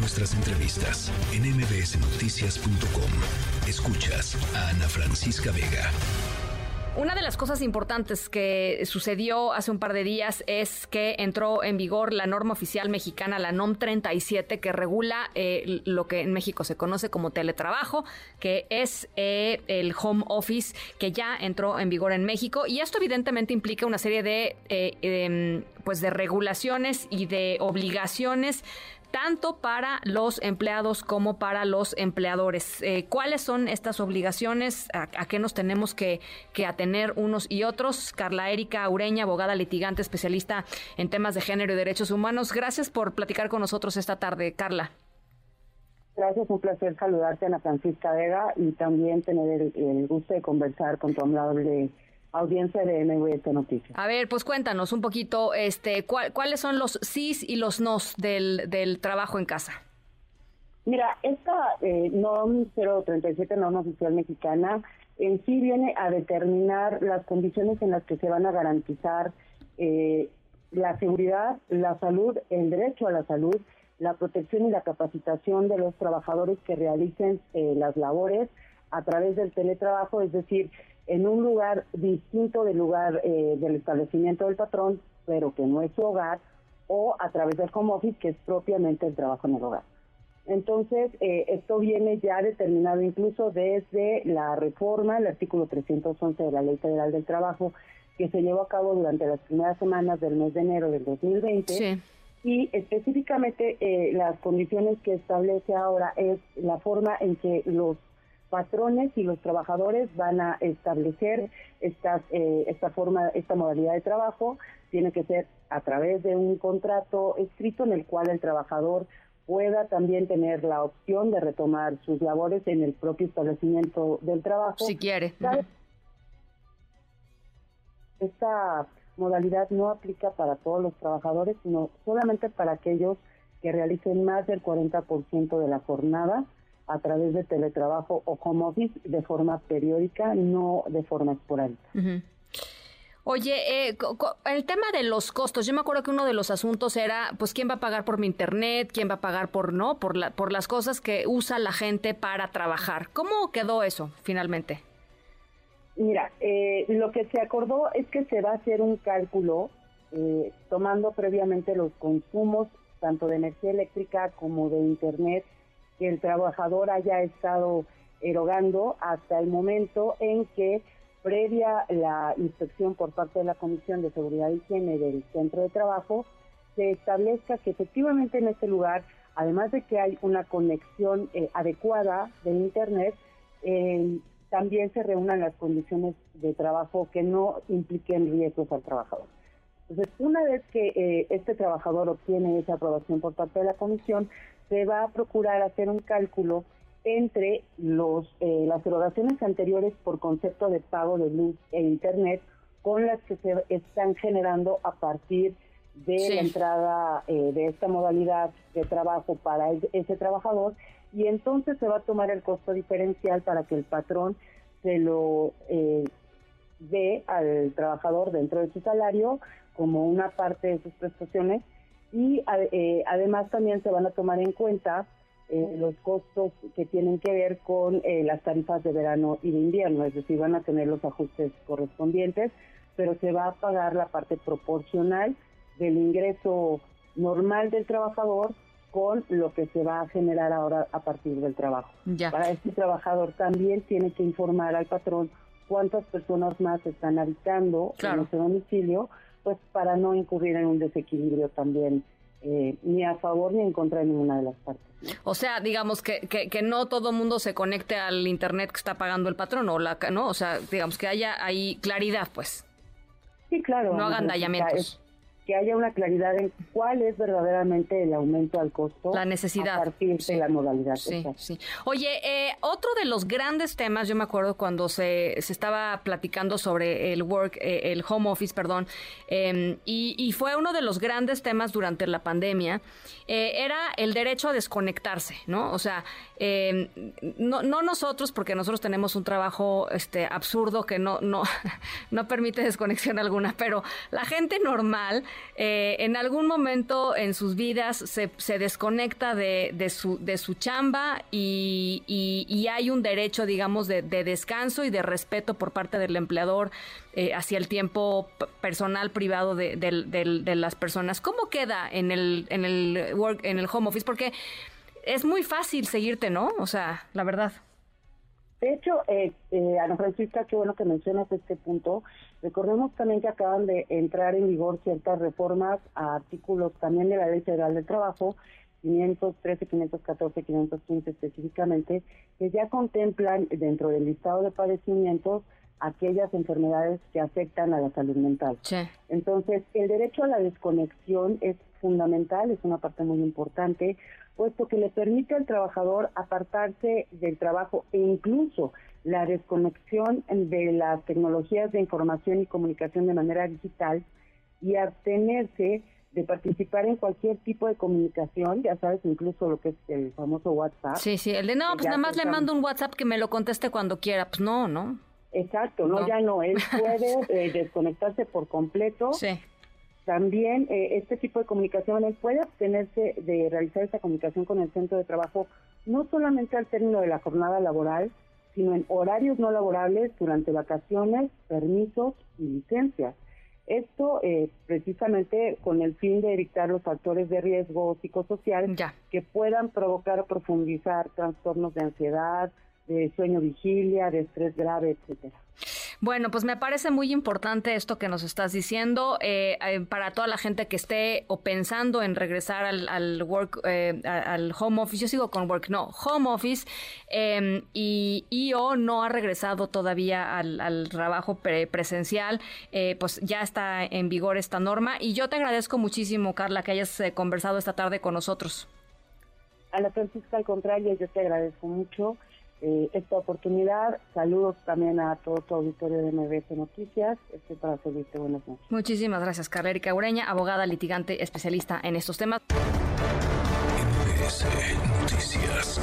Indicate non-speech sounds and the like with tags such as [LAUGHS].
nuestras entrevistas en mbsnoticias.com. Escuchas a Ana Francisca Vega. Una de las cosas importantes que sucedió hace un par de días es que entró en vigor la norma oficial mexicana, la NOM 37, que regula eh, lo que en México se conoce como teletrabajo, que es eh, el home office, que ya entró en vigor en México. Y esto evidentemente implica una serie de, eh, em, pues de regulaciones y de obligaciones tanto para los empleados como para los empleadores. Eh, ¿Cuáles son estas obligaciones? ¿A, qué nos tenemos que, atener unos y otros? Carla Erika Ureña, abogada litigante, especialista en temas de género y derechos humanos. Gracias por platicar con nosotros esta tarde, Carla. Gracias, un placer saludarte, Ana Francisca Vega, y también tener el, gusto de conversar con tu amable audiencia de MVS Noticias. A ver, pues cuéntanos un poquito, este, ¿cuáles son los sís y los nos del, del trabajo en casa? Mira, esta eh, NOM 037, norma oficial mexicana, en sí viene a determinar las condiciones en las que se van a garantizar eh, la seguridad, la salud, el derecho a la salud, la protección y la capacitación de los trabajadores que realicen eh, las labores a través del teletrabajo, es decir, en un lugar distinto del lugar eh, del establecimiento del patrón, pero que no es su hogar, o a través del home office, que es propiamente el trabajo en el hogar. Entonces, eh, esto viene ya determinado incluso desde la reforma, el artículo 311 de la Ley Federal del Trabajo, que se llevó a cabo durante las primeras semanas del mes de enero del 2020. Y específicamente eh, las condiciones que establece ahora es la forma en que los patrones y los trabajadores van a establecer estas, eh, esta forma, esta modalidad de trabajo. Tiene que ser a través de un contrato escrito en el cual el trabajador pueda también tener la opción de retomar sus labores en el propio establecimiento del trabajo. Si quiere. Esta modalidad no aplica para todos los trabajadores, sino solamente para aquellos que realicen más del 40% de la jornada a través de teletrabajo o home office de forma periódica, no de forma esporádica. Oye, eh, el tema de los costos, yo me acuerdo que uno de los asuntos era, pues, ¿quién va a pagar por mi internet? ¿Quién va a pagar por no? Por, la, por las cosas que usa la gente para trabajar. ¿Cómo quedó eso finalmente? Mira, eh, lo que se acordó es que se va a hacer un cálculo eh, tomando previamente los consumos tanto de energía eléctrica como de internet que el trabajador haya estado erogando hasta el momento en que, previa la inspección por parte de la Comisión de Seguridad y Higiene del centro de trabajo, se establezca que efectivamente en este lugar, además de que hay una conexión eh, adecuada de Internet, eh, también se reúnan las condiciones de trabajo que no impliquen riesgos al trabajador. Entonces, una vez que eh, este trabajador obtiene esa aprobación por parte de la comisión, se va a procurar hacer un cálculo entre los eh, las erogaciones anteriores por concepto de pago de luz e internet con las que se están generando a partir de la entrada eh, de esta modalidad de trabajo para ese trabajador. Y entonces se va a tomar el costo diferencial para que el patrón se lo eh, dé al trabajador dentro de su salario como una parte de sus prestaciones y eh, además también se van a tomar en cuenta eh, los costos que tienen que ver con eh, las tarifas de verano y de invierno, es decir, van a tener los ajustes correspondientes, pero se va a pagar la parte proporcional del ingreso normal del trabajador con lo que se va a generar ahora a partir del trabajo. Para este trabajador también tiene que informar al patrón cuántas personas más están habitando en ese domicilio pues para no incurrir en un desequilibrio también eh, ni a favor ni en contra de ninguna de las partes. O sea, digamos que, que, que no todo mundo se conecte al internet que está pagando el patrón, o la, ¿no? O sea, digamos que haya ahí claridad, pues. Sí, claro. No hagan dallamientos que haya una claridad en cuál es verdaderamente el aumento al costo. La necesidad. A partir de la modalidad. Sí, sí. Oye, eh, otro de los grandes temas, yo me acuerdo cuando se, se estaba platicando sobre el work, eh, el home office, perdón, em, y, fue uno de los grandes temas durante la pandemia, eh, era el derecho a desconectarse, ¿no? O sea, em, no, no nosotros, porque nosotros tenemos un trabajo este, absurdo que no, no, [LAUGHS] no permite desconexión alguna, pero la gente normal eh, en algún momento en sus vidas se, se desconecta de, de, su, de su chamba y, y, hay un derecho, digamos, de, de, descanso y de respeto por parte del empleador eh, hacia el tiempo personal, privado de, de, las personas. ¿Cómo queda en el, en, el work, en el home office? Porque es muy fácil seguirte, ¿no? O sea, la verdad. De hecho, eh, eh, Ana Francisca, qué bueno que mencionas este punto. Recordemos también que acaban de entrar en vigor ciertas reformas a artículos también de la Ley Federal del Trabajo, 513, 514, 515 específicamente, que ya contemplan dentro del listado de padecimientos aquellas enfermedades que afectan a la salud mental. Entonces, el derecho a la desconexión es fundamental, es una parte muy importante, puesto que le permite al trabajador apartarse del trabajo e incluso la desconexión de las tecnologías de información y comunicación de manera digital y abstenerse de participar en cualquier tipo de comunicación, ya sabes, incluso lo que es el famoso WhatsApp. Sí, sí, el de no, pues nada más le mando un WhatsApp que me lo conteste cuando quiera, pues no, ¿no? Exacto, no, ya no, él [LAUGHS] puede eh, desconectarse por completo. Sí. También eh, este tipo de comunicación, él puede abstenerse de realizar esa comunicación con el centro de trabajo, no solamente al término de la jornada laboral, sino en horarios no laborables durante vacaciones, permisos y licencias. Esto eh, precisamente con el fin de evitar los factores de riesgo psicosocial que puedan provocar o profundizar trastornos de ansiedad, de sueño vigilia, de estrés grave, etcétera. Bueno, pues me parece muy importante esto que nos estás diciendo eh, eh, para toda la gente que esté o pensando en regresar al, work, eh, al home office. Yo sigo con work, no, home office em, y, o no ha regresado todavía al, trabajo presencial, pues ya está en vigor esta norma. Y yo te agradezco muchísimo, Carla, que hayas conversado esta tarde con nosotros. A la Francisca, al contrario, yo te agradezco mucho eh, esta oportunidad. Saludos también a todo tu auditorio de MBS Noticias. Estoy para servirte. Buenas noches. Muchísimas gracias, Carla Erika Ureña, abogada litigante especialista en estos temas. MBS Noticias.